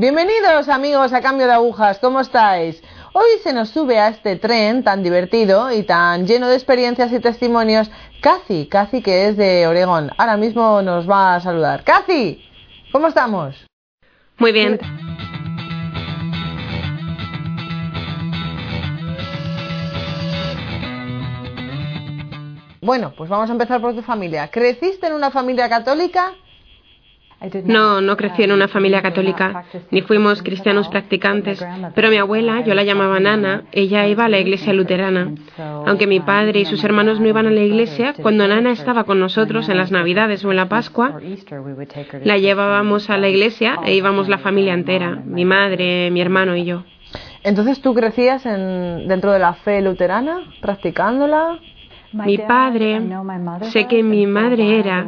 Bienvenidos amigos a Cambio de Agujas, ¿cómo estáis? Hoy se nos sube a este tren tan divertido y tan lleno de experiencias y testimonios Cathy, Cathy que es de Oregón. Ahora mismo nos va a saludar. Cathy, ¿cómo estamos? Muy bien. Bueno, pues vamos a empezar por tu familia. ¿Creciste en una familia católica? No, no crecí en una familia católica, ni fuimos cristianos practicantes, pero mi abuela, yo la llamaba Nana, ella iba a la iglesia luterana. Aunque mi padre y sus hermanos no iban a la iglesia, cuando Nana estaba con nosotros en las Navidades o en la Pascua, la llevábamos a la iglesia e íbamos la familia entera, mi madre, mi hermano y yo. Entonces tú crecías en, dentro de la fe luterana, practicándola. Mi padre, sé que mi madre era,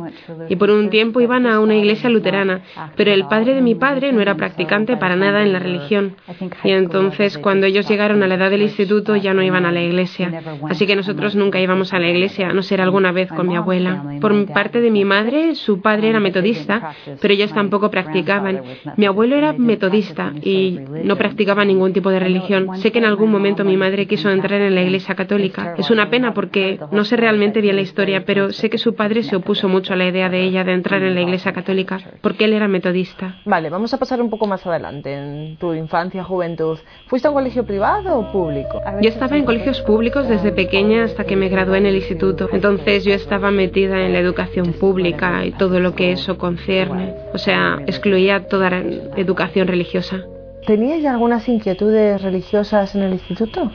y por un tiempo iban a una iglesia luterana, pero el padre de mi padre no era practicante para nada en la religión. Y entonces cuando ellos llegaron a la edad del instituto ya no iban a la iglesia. Así que nosotros nunca íbamos a la iglesia, a no ser alguna vez con mi abuela. Por parte de mi madre, su padre era metodista, pero ellos tampoco practicaban. Mi abuelo era metodista y no practicaba ningún tipo de religión. Sé que en algún momento mi madre quiso entrar en la iglesia católica. Es una pena porque no sé realmente bien la historia, pero sé que su padre se opuso mucho a la idea de ella de entrar en la iglesia católica, porque él era metodista. Vale, vamos a pasar un poco más adelante, en tu infancia, juventud. ¿Fuiste a un colegio privado o público? Yo estaba en colegios públicos desde pequeña hasta que me gradué en el instituto. Entonces yo estaba metida en la educación pública y todo lo que eso concierne. O sea, excluía toda educación religiosa. ¿Tenías ya algunas inquietudes religiosas en el instituto?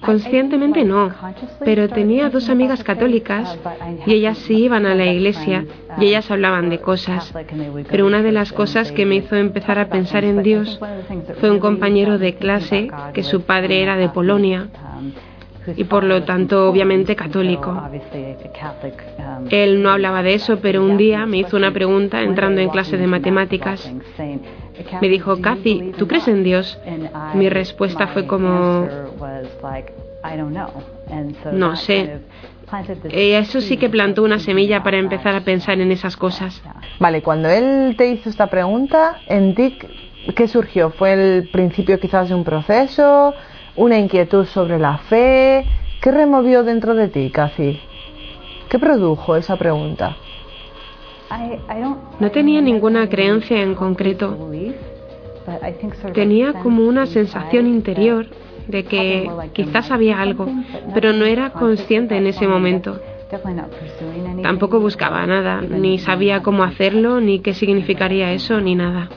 Conscientemente no, pero tenía dos amigas católicas y ellas sí iban a la iglesia y ellas hablaban de cosas. Pero una de las cosas que me hizo empezar a pensar en Dios fue un compañero de clase que su padre era de Polonia y por lo tanto obviamente católico. Él no hablaba de eso, pero un día me hizo una pregunta entrando en clase de matemáticas. Me dijo, Kathy, ¿tú crees en Dios? Mi respuesta fue como, no sé. Eso sí que plantó una semilla para empezar a pensar en esas cosas. Vale, cuando él te hizo esta pregunta, en ti, ¿qué surgió? ¿Fue el principio quizás de un proceso? ¿Una inquietud sobre la fe? ¿Qué removió dentro de ti, Kathy? ¿Qué produjo esa pregunta? No tenía ninguna creencia en concreto. Tenía como una sensación interior de que quizás había algo, pero no era consciente en ese momento. Tampoco buscaba nada, ni sabía cómo hacerlo, ni qué significaría eso, ni nada.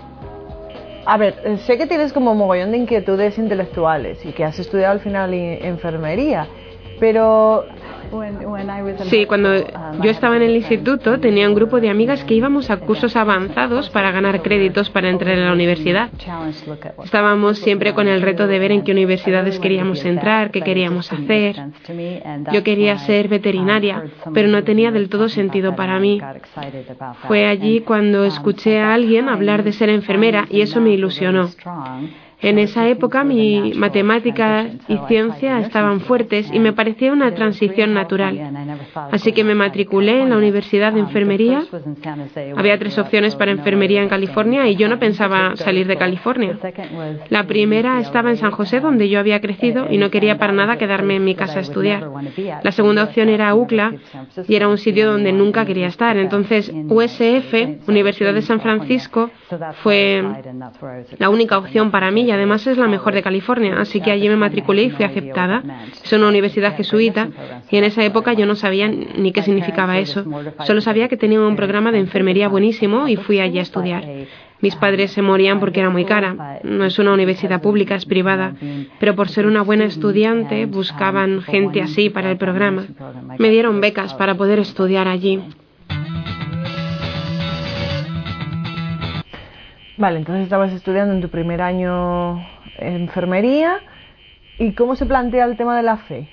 A ver, eh, sé que tienes como mogollón de inquietudes intelectuales y que has estudiado al final enfermería, pero Sí, cuando yo estaba en el instituto tenía un grupo de amigas que íbamos a cursos avanzados para ganar créditos para entrar en la universidad. Estábamos siempre con el reto de ver en qué universidades queríamos entrar, qué queríamos hacer. Yo quería ser veterinaria, pero no tenía del todo sentido para mí. Fue allí cuando escuché a alguien hablar de ser enfermera y eso me ilusionó. En esa época mi matemática y ciencia estaban fuertes y me parecía una transición natural. Así que me matriculé en la Universidad de Enfermería. Había tres opciones para enfermería en California y yo no pensaba salir de California. La primera estaba en San José, donde yo había crecido y no quería para nada quedarme en mi casa a estudiar. La segunda opción era UCLA y era un sitio donde nunca quería estar. Entonces USF, Universidad de San Francisco, fue la única opción para mí además es la mejor de California, así que allí me matriculé y fui aceptada. Es una universidad jesuita y en esa época yo no sabía ni qué significaba eso. Solo sabía que tenía un programa de enfermería buenísimo y fui allí a estudiar. Mis padres se morían porque era muy cara. No es una universidad pública, es privada. Pero por ser una buena estudiante buscaban gente así para el programa. Me dieron becas para poder estudiar allí. Vale, entonces estabas estudiando en tu primer año enfermería. ¿Y cómo se plantea el tema de la fe?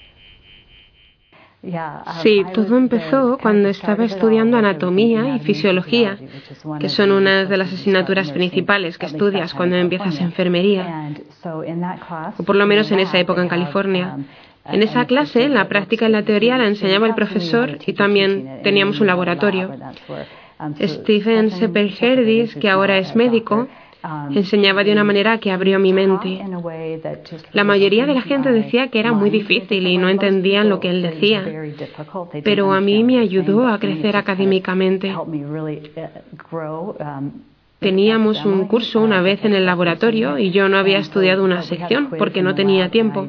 Sí, todo empezó cuando estaba estudiando anatomía y fisiología, que son una de las asignaturas principales que estudias cuando empiezas enfermería, o por lo menos en esa época en California. En esa clase, la práctica y la teoría la enseñaba el profesor y también teníamos un laboratorio. Stephen Sepelherdis, que ahora es médico, Enseñaba de una manera que abrió mi mente. La mayoría de la gente decía que era muy difícil y no entendían lo que él decía, pero a mí me ayudó a crecer académicamente. Teníamos un curso una vez en el laboratorio y yo no había estudiado una sección porque no tenía tiempo.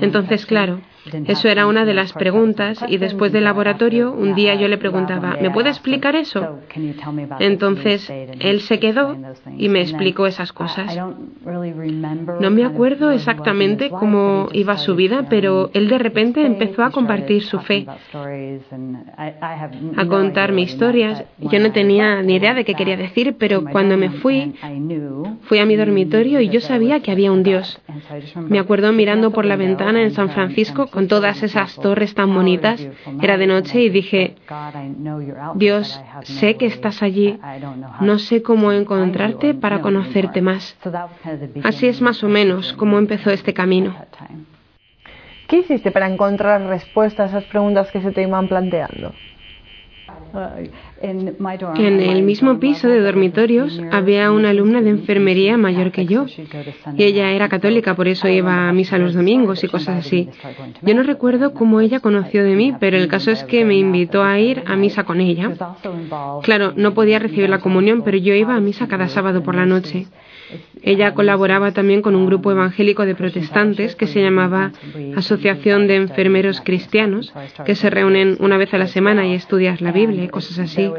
Entonces, claro, eso era una de las preguntas y después del laboratorio un día yo le preguntaba, ¿me puede explicar eso? Entonces él se quedó y me explicó esas cosas. No me acuerdo exactamente cómo iba su vida, pero él de repente empezó a compartir su fe, a contarme historias. Yo no tenía ni idea de qué quería decir, pero cuando me fui, fui a mi dormitorio y yo sabía que había un Dios. Me acuerdo mirando por la ventana en San Francisco con todas esas torres tan bonitas. Era de noche y dije, Dios, sé que estás allí, no sé cómo encontrarte para conocerte más. Así es más o menos cómo empezó este camino. ¿Qué hiciste para encontrar respuestas a esas preguntas que se te iban planteando? En el mismo piso de dormitorios había una alumna de enfermería mayor que yo. Y ella era católica, por eso iba a misa los domingos y cosas así. Yo no recuerdo cómo ella conoció de mí, pero el caso es que me invitó a ir a misa con ella. Claro, no podía recibir la comunión, pero yo iba a misa cada sábado por la noche. Ella colaboraba también con un grupo evangélico de protestantes que se llamaba Asociación de Enfermeros Cristianos, que se reúnen una vez a la semana y estudias la Biblia y cosas así.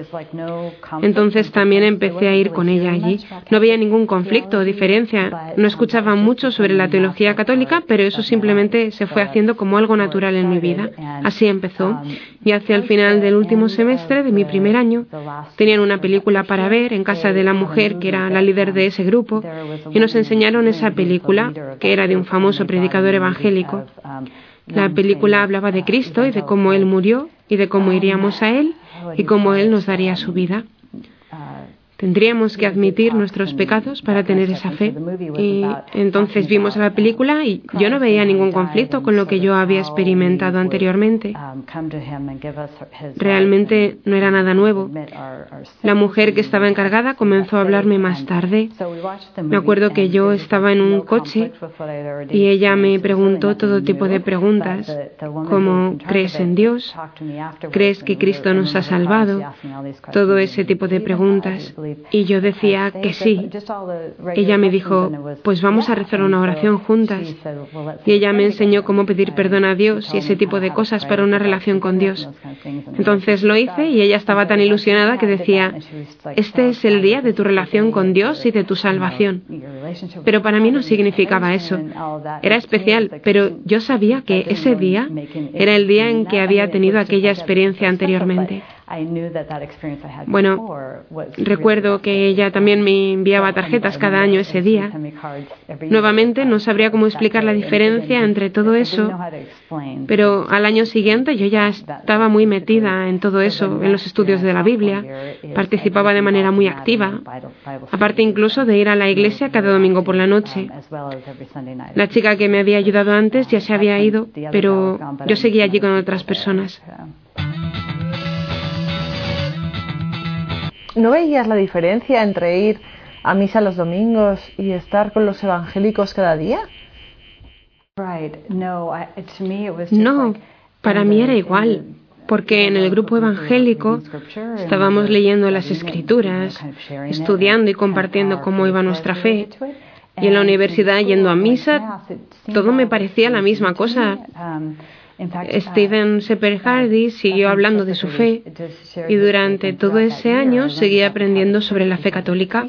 Entonces también empecé a ir con ella allí. No había ningún conflicto o diferencia. No escuchaba mucho sobre la teología católica, pero eso simplemente se fue haciendo como algo natural en mi vida. Así empezó. Y hacia el final del último semestre de mi primer año, tenían una película para ver en casa de la mujer que era la líder de ese grupo y nos enseñaron esa película, que era de un famoso predicador evangélico. La película hablaba de Cristo y de cómo Él murió y de cómo iríamos a Él y cómo Él nos daría su vida. Tendríamos que admitir nuestros pecados para tener esa fe. Y entonces vimos la película y yo no veía ningún conflicto con lo que yo había experimentado anteriormente. Realmente no era nada nuevo. La mujer que estaba encargada comenzó a hablarme más tarde. Me acuerdo que yo estaba en un coche y ella me preguntó todo tipo de preguntas, como ¿crees en Dios? ¿Crees que Cristo nos ha salvado? Todo ese tipo de preguntas. Y yo decía que sí. Ella me dijo, pues vamos a rezar una oración juntas. Y ella me enseñó cómo pedir perdón a Dios y ese tipo de cosas para una relación con Dios. Entonces lo hice y ella estaba tan ilusionada que decía, este es el día de tu relación con Dios y de tu salvación. Pero para mí no significaba eso. Era especial, pero yo sabía que ese día era el día en que había tenido aquella experiencia anteriormente. Bueno, recuerdo que ella también me enviaba tarjetas cada año ese día. Nuevamente no sabría cómo explicar la diferencia entre todo eso, pero al año siguiente yo ya estaba muy metida en todo eso, en los estudios de la Biblia. Participaba de manera muy activa, aparte incluso de ir a la iglesia cada domingo por la noche. La chica que me había ayudado antes ya se había ido, pero yo seguía allí con otras personas. ¿No veías la diferencia entre ir a misa los domingos y estar con los evangélicos cada día? No, para mí era igual, porque en el grupo evangélico estábamos leyendo las escrituras, estudiando y compartiendo cómo iba nuestra fe. Y en la universidad yendo a misa, todo me parecía la misma cosa. Stephen Sepper Hardy siguió hablando de su fe y durante todo ese año seguía aprendiendo sobre la fe católica.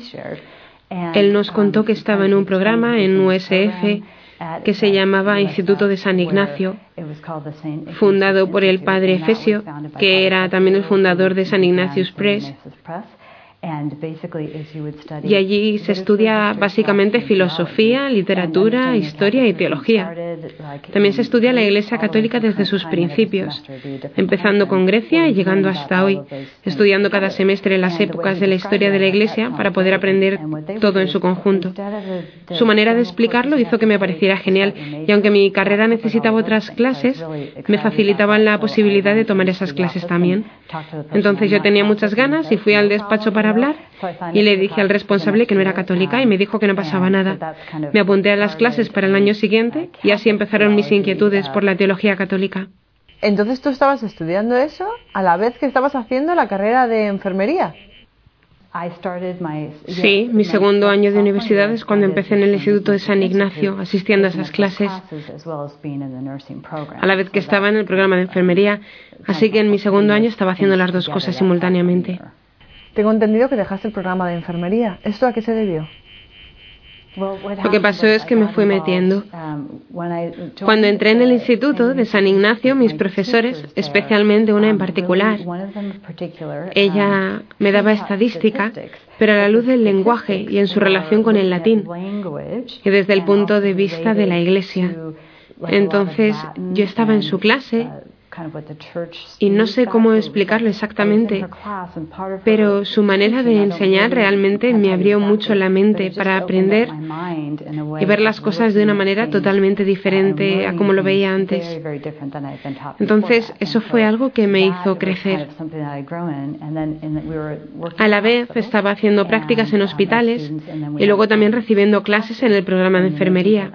Él nos contó que estaba en un programa en USF que se llamaba Instituto de San Ignacio, fundado por el padre Efesio, que era también el fundador de San Ignatius Press. Y allí se estudia básicamente filosofía, literatura, historia y teología. También se estudia la Iglesia Católica desde sus principios, empezando con Grecia y llegando hasta hoy, estudiando cada semestre las épocas de la historia de la Iglesia para poder aprender todo en su conjunto. Su manera de explicarlo hizo que me pareciera genial y aunque mi carrera necesitaba otras clases, me facilitaban la posibilidad de tomar esas clases también. Entonces yo tenía muchas ganas y fui al despacho para hablar y le dije al responsable que no era católica y me dijo que no pasaba nada. Me apunté a las clases para el año siguiente y así empezaron mis inquietudes por la teología católica. Entonces tú estabas estudiando eso a la vez que estabas haciendo la carrera de enfermería. Sí, mi segundo año de universidad es cuando empecé en el Instituto de San Ignacio, asistiendo a esas clases, a la vez que estaba en el programa de enfermería, así que en mi segundo año estaba haciendo las dos cosas simultáneamente. Tengo entendido que dejaste el programa de enfermería. ¿Esto a qué se debió? Lo que pasó es que me fui metiendo. Cuando entré en el instituto de San Ignacio, mis profesores, especialmente una en particular, ella me daba estadística, pero a la luz del lenguaje y en su relación con el latín, y desde el punto de vista de la Iglesia. Entonces yo estaba en su clase y no sé cómo explicarlo exactamente, pero su manera de enseñar realmente me abrió mucho la mente para aprender y ver las cosas de una manera totalmente diferente a como lo veía antes. Entonces, eso fue algo que me hizo crecer. A la vez estaba haciendo prácticas en hospitales y luego también recibiendo clases en el programa de enfermería.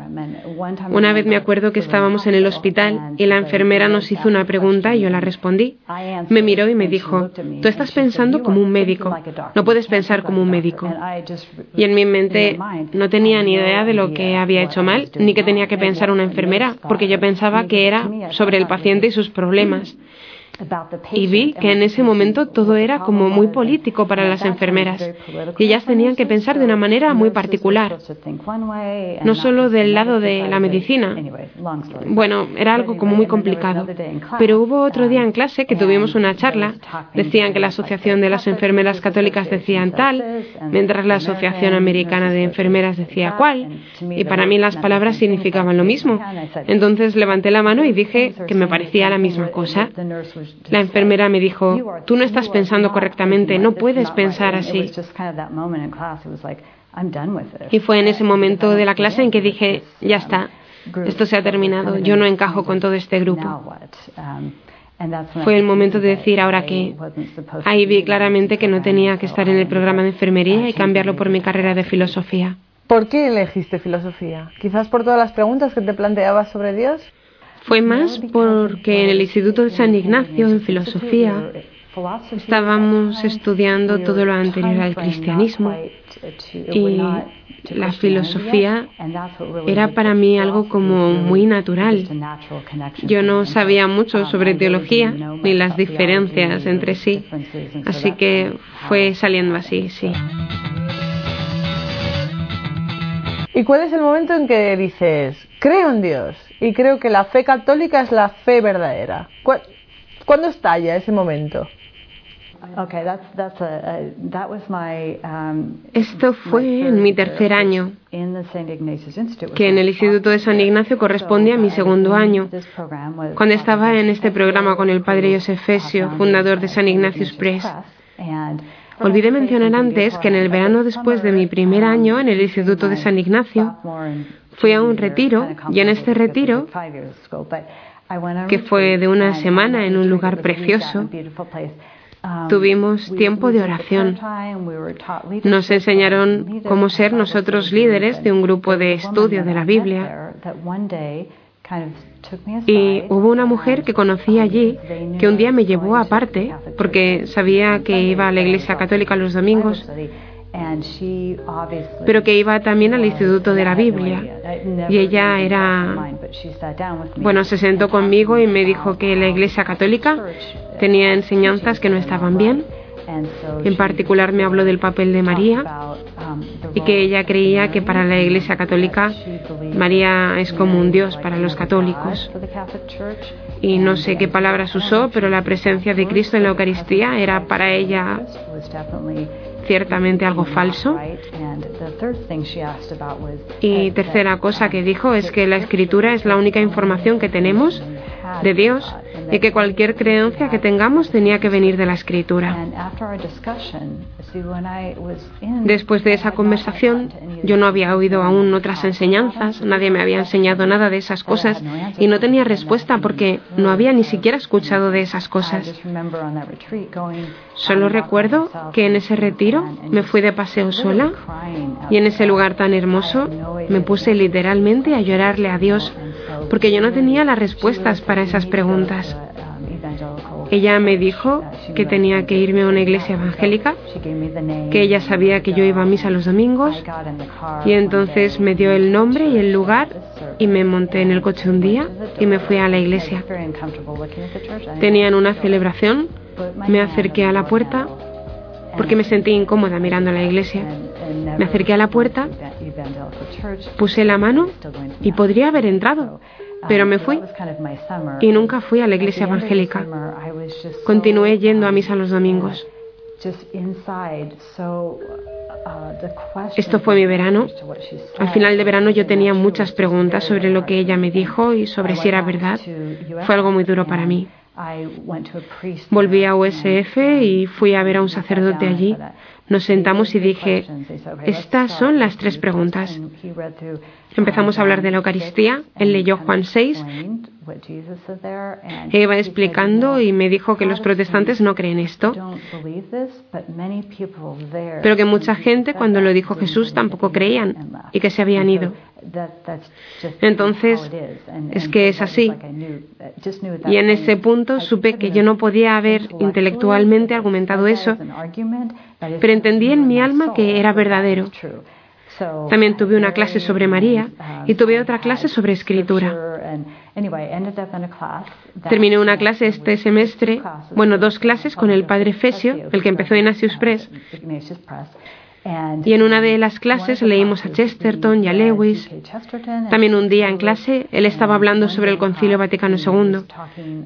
Una vez me acuerdo que estábamos en el hospital y la enfermera nos hizo una y yo la respondí. Me miró y me dijo, tú estás pensando como un médico, no puedes pensar como un médico. Y en mi mente no tenía ni idea de lo que había hecho mal, ni que tenía que pensar una enfermera, porque yo pensaba que era sobre el paciente y sus problemas. Y vi que en ese momento todo era como muy político para las enfermeras y ellas tenían que pensar de una manera muy particular, no solo del lado de la medicina. Bueno, era algo como muy complicado. Pero hubo otro día en clase que tuvimos una charla, decían que la Asociación de las Enfermeras Católicas decían tal, mientras la Asociación Americana de Enfermeras decía cual, y para mí las palabras significaban lo mismo. Entonces levanté la mano y dije que me parecía la misma cosa. La enfermera me dijo, tú no estás pensando correctamente, no puedes pensar así. Y fue en ese momento de la clase en que dije, ya está, esto se ha terminado, yo no encajo con todo este grupo. Fue el momento de decir ahora que ahí vi claramente que no tenía que estar en el programa de enfermería y cambiarlo por mi carrera de filosofía. ¿Por qué elegiste filosofía? ¿Quizás por todas las preguntas que te planteabas sobre Dios? Fue más porque en el Instituto de San Ignacio, en filosofía, estábamos estudiando todo lo anterior al cristianismo y la filosofía era para mí algo como muy natural. Yo no sabía mucho sobre teología ni las diferencias entre sí, así que fue saliendo así, sí. ¿Y cuál es el momento en que dices, creo en Dios y creo que la fe católica es la fe verdadera? ¿Cuándo estalla ese momento? Esto fue en mi tercer año, que en el Instituto de San Ignacio corresponde a mi segundo año, cuando estaba en este programa con el padre Josef Fesio, fundador de San Ignatius Press. Olvidé mencionar antes que en el verano después de mi primer año en el Instituto de San Ignacio, fui a un retiro y en este retiro, que fue de una semana en un lugar precioso, Tuvimos tiempo de oración. Nos enseñaron cómo ser nosotros líderes de un grupo de estudio de la Biblia. Y hubo una mujer que conocí allí que un día me llevó aparte porque sabía que iba a la iglesia católica los domingos, pero que iba también al Instituto de la Biblia. Y ella era, bueno, se sentó conmigo y me dijo que la iglesia católica tenía enseñanzas que no estaban bien en particular me habló del papel de María y que ella creía que para la Iglesia Católica María es como un Dios para los católicos. Y no sé qué palabras usó, pero la presencia de Cristo en la Eucaristía era para ella ciertamente algo falso. Y tercera cosa que dijo es que la escritura es la única información que tenemos de Dios y que cualquier creencia que tengamos tenía que venir de la escritura. Después de esa conversación, yo no había oído aún otras enseñanzas, nadie me había enseñado nada de esas cosas y no tenía respuesta porque no había ni siquiera escuchado de esas cosas. Solo recuerdo que en ese retiro me fui de paseo sola y en ese lugar tan hermoso me puse literalmente a llorarle a Dios porque yo no tenía las respuestas para esas preguntas. Ella me dijo que tenía que irme a una iglesia evangélica, que ella sabía que yo iba a misa los domingos y entonces me dio el nombre y el lugar y me monté en el coche un día y me fui a la iglesia. Tenían una celebración, me acerqué a la puerta porque me sentí incómoda mirando a la iglesia. Me acerqué a la puerta, puse la mano y podría haber entrado, pero me fui y nunca fui a la iglesia evangélica. Continué yendo a misa los domingos. Esto fue mi verano. Al final de verano yo tenía muchas preguntas sobre lo que ella me dijo y sobre si era verdad. Fue algo muy duro para mí. Volví a USF y fui a ver a un sacerdote allí. Nos sentamos y dije, estas son las tres preguntas. Empezamos a hablar de la Eucaristía. Él leyó Juan 6. E iba explicando y me dijo que los protestantes no creen esto, pero que mucha gente cuando lo dijo Jesús tampoco creían y que se habían ido. Entonces, es que es así. Y en ese punto supe que yo no podía haber intelectualmente argumentado eso, pero entendí en mi alma que era verdadero. También tuve una clase sobre María y tuve otra clase sobre escritura. Terminé una clase este semestre, bueno, dos clases con el padre Fesio, el que empezó en Asius Press. Y en una de las clases leímos a Chesterton y a Lewis. También un día en clase él estaba hablando sobre el Concilio Vaticano II,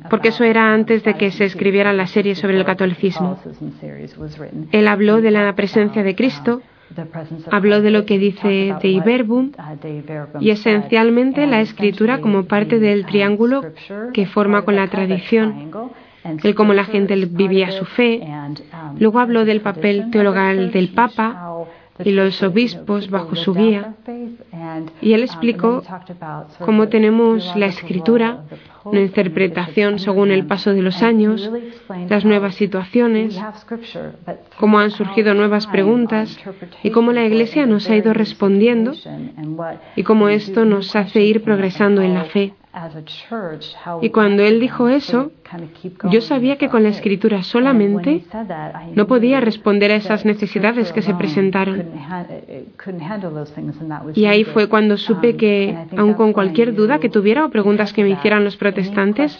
porque eso era antes de que se escribiera la serie sobre el catolicismo. Él habló de la presencia de Cristo Habló de lo que dice Dei Verbum y esencialmente la escritura como parte del triángulo que forma con la tradición, el cómo la gente vivía su fe. Luego habló del papel teologal del Papa y los obispos bajo su guía. Y él explicó cómo tenemos la escritura, una interpretación según el paso de los años, las nuevas situaciones, cómo han surgido nuevas preguntas y cómo la Iglesia nos ha ido respondiendo y cómo esto nos hace ir progresando en la fe. Y cuando él dijo eso, yo sabía que con la escritura solamente no podía responder a esas necesidades que se presentaron. Y ahí fue cuando supe um, que, aun con cualquier duda que tuviera o preguntas que me hicieran los protestantes,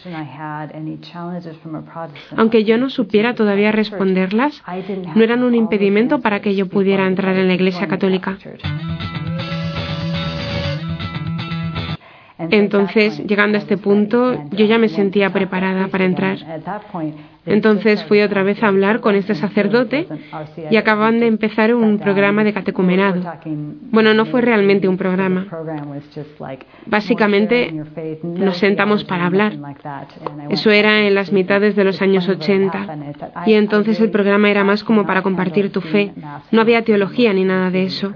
aunque yo no supiera todavía responderlas, no eran un impedimento para que yo pudiera entrar en la Iglesia Católica. Entonces, llegando a este punto, yo ya me sentía preparada para entrar. Entonces fui otra vez a hablar con este sacerdote y acaban de empezar un programa de catecumenado. Bueno, no fue realmente un programa. Básicamente nos sentamos para hablar. Eso era en las mitades de los años 80. Y entonces el programa era más como para compartir tu fe. No había teología ni nada de eso.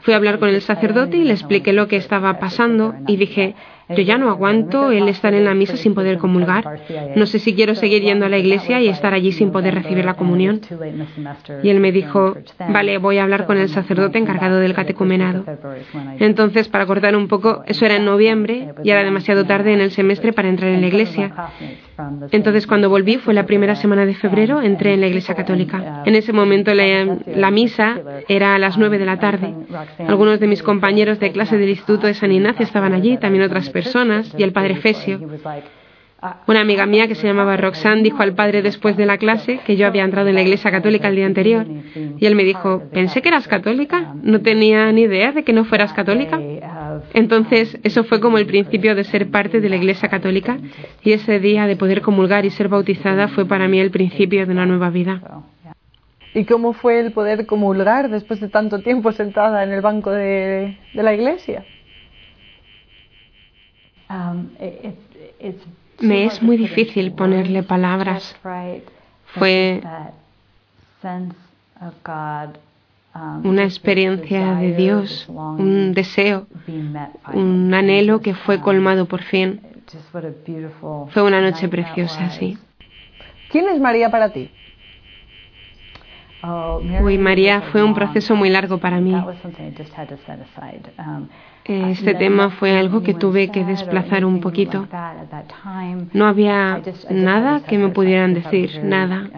Fui a hablar con el sacerdote y le expliqué lo que estaba pasando y dije, yo ya no aguanto el estar en la misa sin poder comulgar. No sé si quiero seguir yendo a la iglesia y estar allí sin poder recibir la comunión. Y él me dijo, vale, voy a hablar con el sacerdote encargado del catecumenado. Entonces, para cortar un poco, eso era en noviembre y era demasiado tarde en el semestre para entrar en la iglesia. Entonces, cuando volví, fue la primera semana de febrero, entré en la iglesia católica. En ese momento la, misa era a las nueve de la tarde. Algunos de mis compañeros de clase del Instituto de San Ignacio estaban allí, también otras personas y el padre Fesio. Una amiga mía que se llamaba Roxanne dijo al padre después de la clase que yo había entrado en la iglesia católica el día anterior. Y él me dijo, pensé que eras católica, no tenía ni idea de que no fueras católica. Entonces, eso fue como el principio de ser parte de la iglesia católica y ese día de poder comulgar y ser bautizada fue para mí el principio de una nueva vida. ¿Y cómo fue el poder comulgar después de tanto tiempo sentada en el banco de, de la iglesia? Um, Me es muy difícil ponerle palabras. Fue una experiencia de Dios, un deseo, un anhelo que fue colmado por fin. Fue una noche preciosa, sí. ¿Quién es María para ti? Uy, María fue un proceso muy largo para mí. Este tema fue algo que tuve que desplazar un poquito. No había nada que me pudieran decir, nada.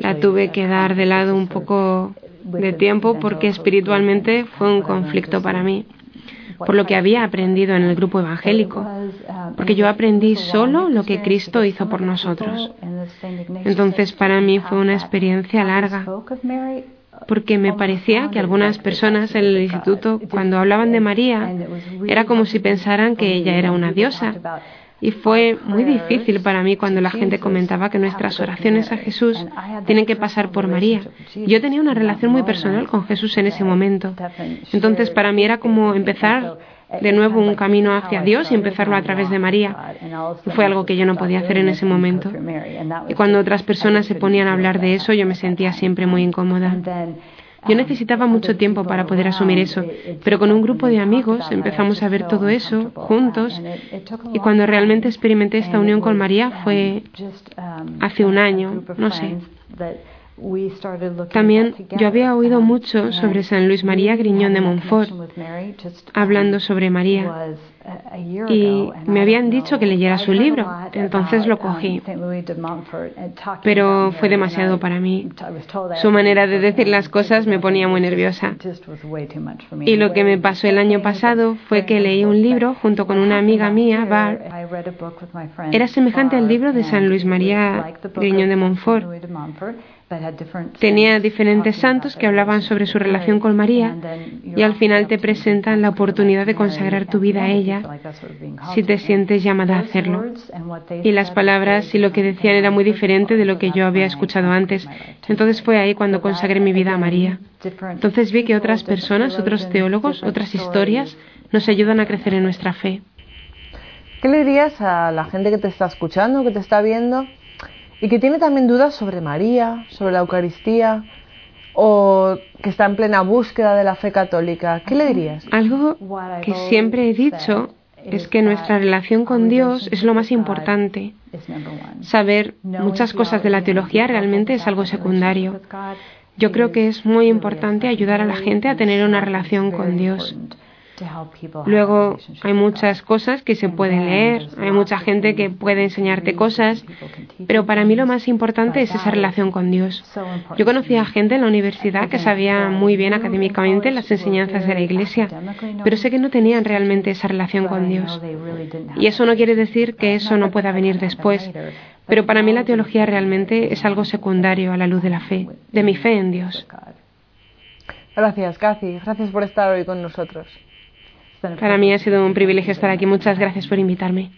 La tuve que dar de lado un poco de tiempo porque espiritualmente fue un conflicto para mí por lo que había aprendido en el grupo evangélico, porque yo aprendí solo lo que Cristo hizo por nosotros. Entonces para mí fue una experiencia larga, porque me parecía que algunas personas en el instituto, cuando hablaban de María, era como si pensaran que ella era una diosa y fue muy difícil para mí cuando la gente comentaba que nuestras oraciones a Jesús tienen que pasar por María. Yo tenía una relación muy personal con Jesús en ese momento. Entonces para mí era como empezar de nuevo un camino hacia Dios y empezarlo a través de María. Y fue algo que yo no podía hacer en ese momento. Y cuando otras personas se ponían a hablar de eso, yo me sentía siempre muy incómoda. Yo necesitaba mucho tiempo para poder asumir eso, pero con un grupo de amigos empezamos a ver todo eso juntos y cuando realmente experimenté esta unión con María fue hace un año, no sé. También yo había oído mucho sobre San Luis María Griñón de Montfort, hablando sobre María, y me habían dicho que leyera su libro, entonces lo cogí. Pero fue demasiado para mí. Su manera de decir las cosas me ponía muy nerviosa. Y lo que me pasó el año pasado fue que leí un libro junto con una amiga mía, Bar. Era semejante al libro de San Luis María Griñón de Montfort Tenía diferentes santos que hablaban sobre su relación con María y al final te presentan la oportunidad de consagrar tu vida a ella si te sientes llamada a hacerlo. Y las palabras y lo que decían era muy diferente de lo que yo había escuchado antes. Entonces fue ahí cuando consagré mi vida a María. Entonces vi que otras personas, otros teólogos, otras historias nos ayudan a crecer en nuestra fe. ¿Qué le dirías a la gente que te está escuchando, que te está viendo? y que tiene también dudas sobre María, sobre la Eucaristía o que está en plena búsqueda de la fe católica, ¿qué le dirías? Algo que siempre he dicho es que nuestra relación con Dios es lo más importante. Saber muchas cosas de la teología realmente es algo secundario. Yo creo que es muy importante ayudar a la gente a tener una relación con Dios. Luego hay muchas cosas que se pueden leer, hay mucha gente que puede enseñarte cosas, pero para mí lo más importante es esa relación con Dios. Yo conocía a gente en la universidad que sabía muy bien académicamente las enseñanzas de la Iglesia, pero sé que no tenían realmente esa relación con Dios. Y eso no quiere decir que eso no pueda venir después, pero para mí la teología realmente es algo secundario a la luz de la fe, de mi fe en Dios. Gracias, Cathy. Gracias por estar hoy con nosotros. Para mí ha sido un privilegio estar aquí. Muchas gracias por invitarme.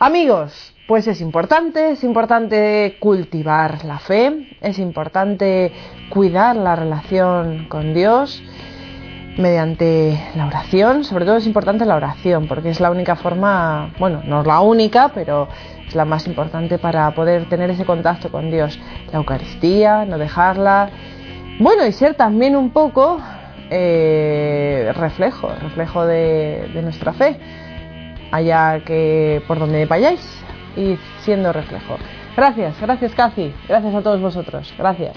Amigos, pues es importante, es importante cultivar la fe, es importante cuidar la relación con Dios mediante la oración, sobre todo es importante la oración, porque es la única forma, bueno, no es la única, pero es la más importante para poder tener ese contacto con Dios. La Eucaristía, no dejarla. Bueno, y ser también un poco eh, reflejo, reflejo de, de, nuestra fe, allá que por donde vayáis y siendo reflejo. Gracias, gracias Cathy, gracias a todos vosotros, gracias.